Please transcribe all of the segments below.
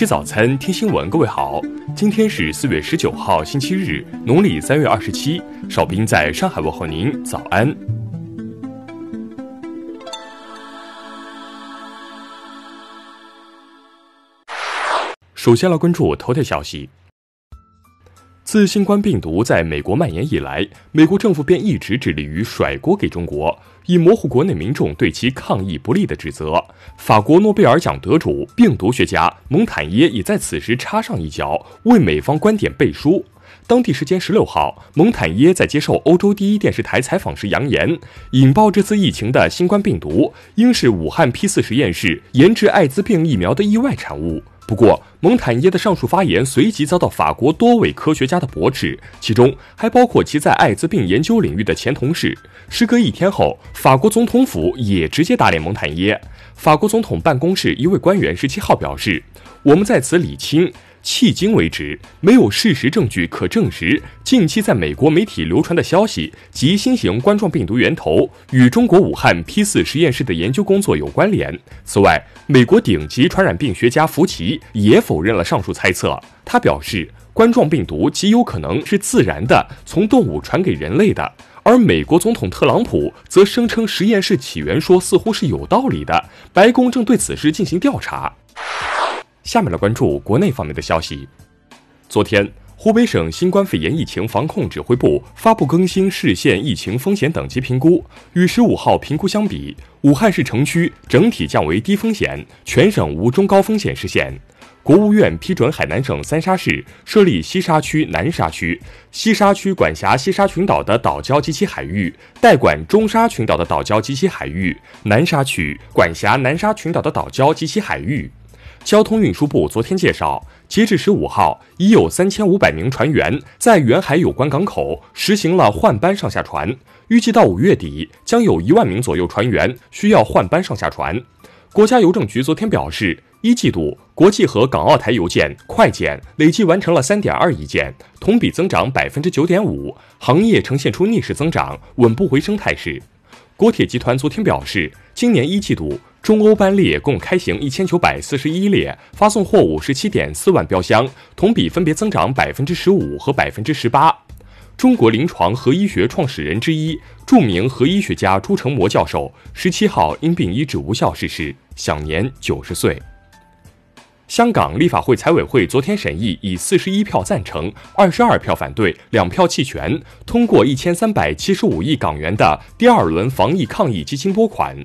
吃早餐，听新闻。各位好，今天是四月十九号，星期日，农历三月二十七。少斌在上海问候您，早安。首先来关注头条消息。自新冠病毒在美国蔓延以来，美国政府便一直致力于甩锅给中国，以模糊国内民众对其抗疫不利的指责。法国诺贝尔奖得主、病毒学家蒙坦耶也在此时插上一脚，为美方观点背书。当地时间十六号，蒙坦耶在接受欧洲第一电视台采访时扬言，引爆这次疫情的新冠病毒应是武汉 P 四实验室研制艾滋病疫苗的意外产物。不过，蒙坦耶的上述发言随即遭到法国多位科学家的驳斥，其中还包括其在艾滋病研究领域的前同事。时隔一天后，法国总统府也直接打脸蒙坦耶。法国总统办公室一位官员十七号表示：“我们在此理清。”迄今为止，没有事实证据可证实近期在美国媒体流传的消息及新型冠状病毒源头与中国武汉 P 四实验室的研究工作有关联。此外，美国顶级传染病学家福奇也否认了上述猜测。他表示，冠状病毒极有可能是自然的从动物传给人类的。而美国总统特朗普则声称实验室起源说似乎是有道理的，白宫正对此事进行调查。下面来关注国内方面的消息。昨天，湖北省新冠肺炎疫情防控指挥部发布更新市县疫情风险等级评估，与十五号评估相比，武汉市城区整体降为低风险，全省无中高风险市县。国务院批准海南省三沙市设立西沙区、南沙区。西沙区管辖西沙群岛的岛礁及其海域，代管中沙群岛的岛礁及其海域；南沙区管辖南沙群岛的岛礁及其海域。交通运输部昨天介绍，截至十五号，已有三千五百名船员在远海有关港口实行了换班上下船。预计到五月底，将有一万名左右船员需要换班上下船。国家邮政局昨天表示，一季度国际和港澳台邮件快件累计完成了三点二亿件，同比增长百分之九点五，行业呈现出逆势增长、稳步回升态势。国铁集团昨天表示，今年一季度。中欧班列共开行一千九百四十一列，发送货物十七点四万标箱，同比分别增长百分之十五和百分之十八。中国临床核医学创始人之一、著名核医学家朱成模教授十七号因病医治无效逝世，享年九十岁。香港立法会财委会昨天审议，以四十一票赞成、二十二票反对、两票弃权，通过一千三百七十五亿港元的第二轮防疫抗疫基金拨款。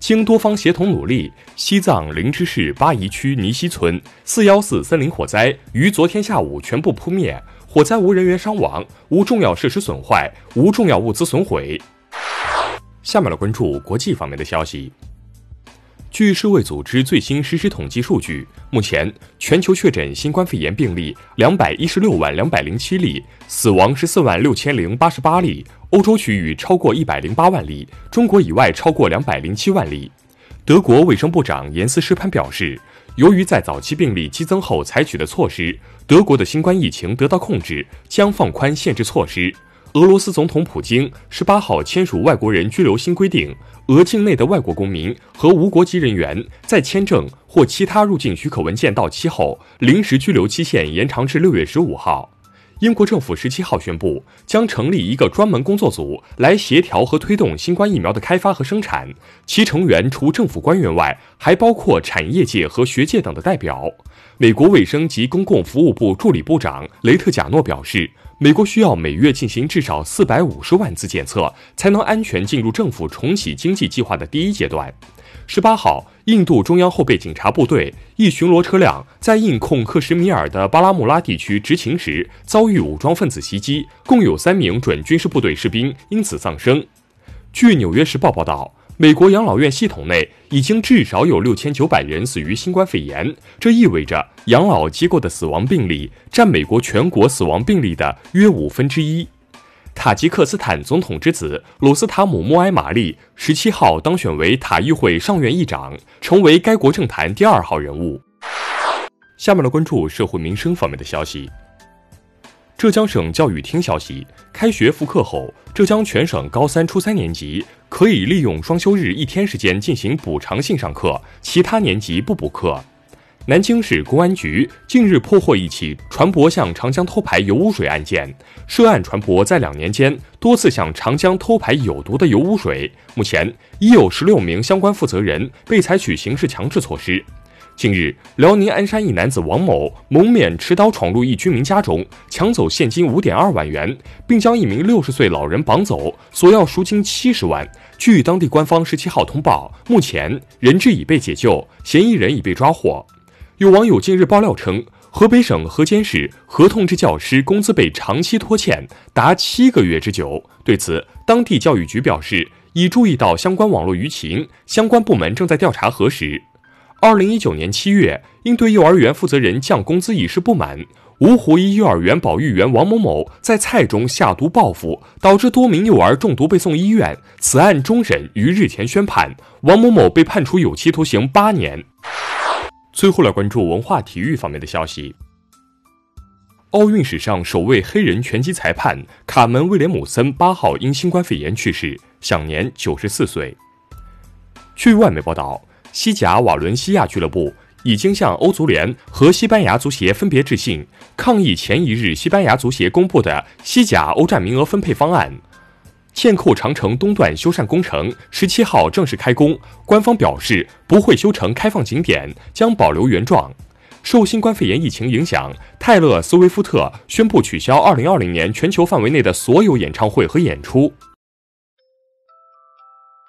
经多方协同努力，西藏林芝市巴宜区尼西村四幺四森林火灾于昨天下午全部扑灭，火灾无人员伤亡，无重要设施损坏，无重要物资损毁。下面来关注国际方面的消息。据世卫组织最新实时统计数据，目前全球确诊新冠肺炎病例两百一十六万两百零七例，死亡十四万六千零八十八例。欧洲区域超过一百零八万例，中国以外超过两百零七万例。德国卫生部长严斯施潘表示，由于在早期病例激增后采取的措施，德国的新冠疫情得到控制，将放宽限制措施。俄罗斯总统普京十八号签署外国人居留新规定，俄境内的外国公民和无国籍人员在签证或其他入境许可文件到期后，临时居留期限延长至六月十五号。英国政府十七号宣布，将成立一个专门工作组来协调和推动新冠疫苗的开发和生产。其成员除政府官员外，还包括产业界和学界等的代表。美国卫生及公共服务部助理部长雷特贾诺表示，美国需要每月进行至少四百五十万次检测，才能安全进入政府重启经济计划的第一阶段。十八号，印度中央后备警察部队一巡逻车辆在印控克什米尔的巴拉穆拉地区执勤时，遭遇武装分子袭击，共有三名准军事部队士兵因此丧生。据《纽约时报》报道，美国养老院系统内已经至少有六千九百人死于新冠肺炎，这意味着养老机构的死亡病例占美国全国死亡病例的约五分之一。塔吉克斯坦总统之子鲁斯塔姆·穆埃马利十七号当选为塔议会上院议长，成为该国政坛第二号人物。下面来关注社会民生方面的消息。浙江省教育厅消息，开学复课后，浙江全省高三、初三年级可以利用双休日一天时间进行补偿性上课，其他年级不补课。南京市公安局近日破获一起船舶向长江偷排油污水案件，涉案船舶在两年间多次向长江偷排有毒的油污水，目前已有十六名相关负责人被采取刑事强制措施。近日，辽宁鞍山一男子王某蒙面持刀闯入一居民家中，抢走现金五点二万元，并将一名六十岁老人绑走，索要赎金七十万。据当地官方十七号通报，目前人质已被解救，嫌疑人已被抓获。有网友近日爆料称，河北省河间市合同制教师工资被长期拖欠，达七个月之久。对此，当地教育局表示，已注意到相关网络舆情，相关部门正在调查核实。二零一九年七月，因对幼儿园负责人降工资一事不满，芜湖一幼儿园保育员王某某在菜中下毒报复，导致多名幼儿中毒被送医院。此案终审于日前宣判，王某某被判处有期徒刑八年。最后来关注文化体育方面的消息。奥运史上首位黑人拳击裁判卡门·威廉姆森八号因新冠肺炎去世，享年九十四岁。据外媒报道。西甲瓦伦西亚俱乐部已经向欧足联和西班牙足协分别致信，抗议前一日西班牙足协公布的西甲欧战名额分配方案。剑扣长城东段修缮工程十七号正式开工，官方表示不会修成开放景点，将保留原状。受新冠肺炎疫情影响，泰勒·斯威夫特宣布取消二零二零年全球范围内的所有演唱会和演出。